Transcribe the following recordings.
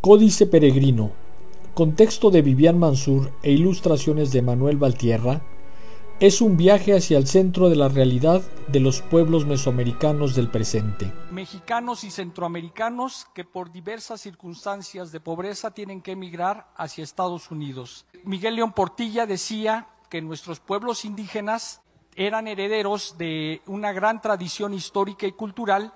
Códice Peregrino. Contexto de Vivian Mansur e ilustraciones de Manuel Valtierra. Es un viaje hacia el centro de la realidad de los pueblos mesoamericanos del presente. Mexicanos y centroamericanos que por diversas circunstancias de pobreza tienen que emigrar hacia Estados Unidos. Miguel León Portilla decía que nuestros pueblos indígenas eran herederos de una gran tradición histórica y cultural,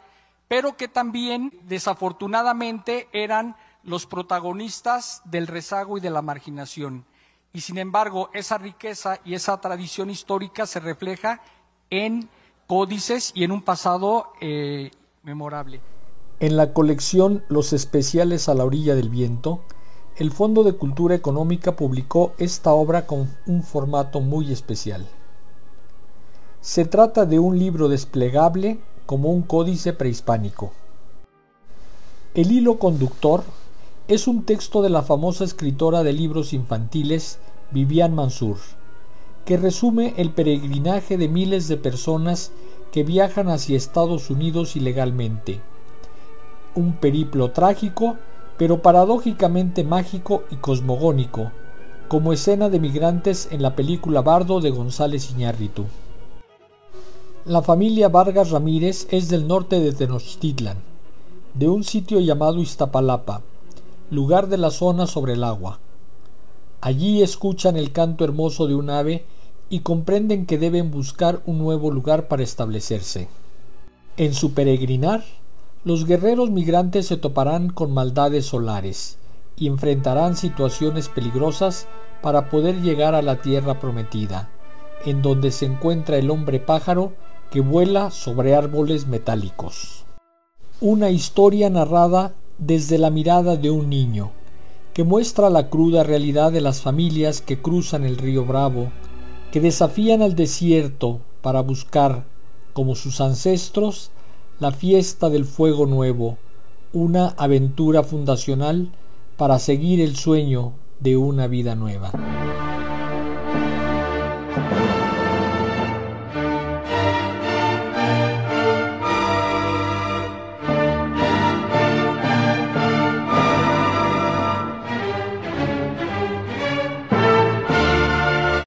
pero que también desafortunadamente eran los protagonistas del rezago y de la marginación. Y sin embargo, esa riqueza y esa tradición histórica se refleja en códices y en un pasado eh, memorable. En la colección Los Especiales a la Orilla del Viento, el Fondo de Cultura Económica publicó esta obra con un formato muy especial. Se trata de un libro desplegable como un códice prehispánico. El hilo conductor es un texto de la famosa escritora de libros infantiles Vivian Mansur, que resume el peregrinaje de miles de personas que viajan hacia Estados Unidos ilegalmente. Un periplo trágico, pero paradójicamente mágico y cosmogónico, como escena de migrantes en la película Bardo de González Iñárritu. La familia Vargas Ramírez es del norte de Tenochtitlan, de un sitio llamado Iztapalapa, lugar de la zona sobre el agua. Allí escuchan el canto hermoso de un ave y comprenden que deben buscar un nuevo lugar para establecerse. En su peregrinar, los guerreros migrantes se toparán con maldades solares y enfrentarán situaciones peligrosas para poder llegar a la tierra prometida, en donde se encuentra el hombre pájaro que vuela sobre árboles metálicos. Una historia narrada desde la mirada de un niño, que muestra la cruda realidad de las familias que cruzan el río Bravo, que desafían al desierto para buscar, como sus ancestros, la fiesta del fuego nuevo, una aventura fundacional para seguir el sueño de una vida nueva.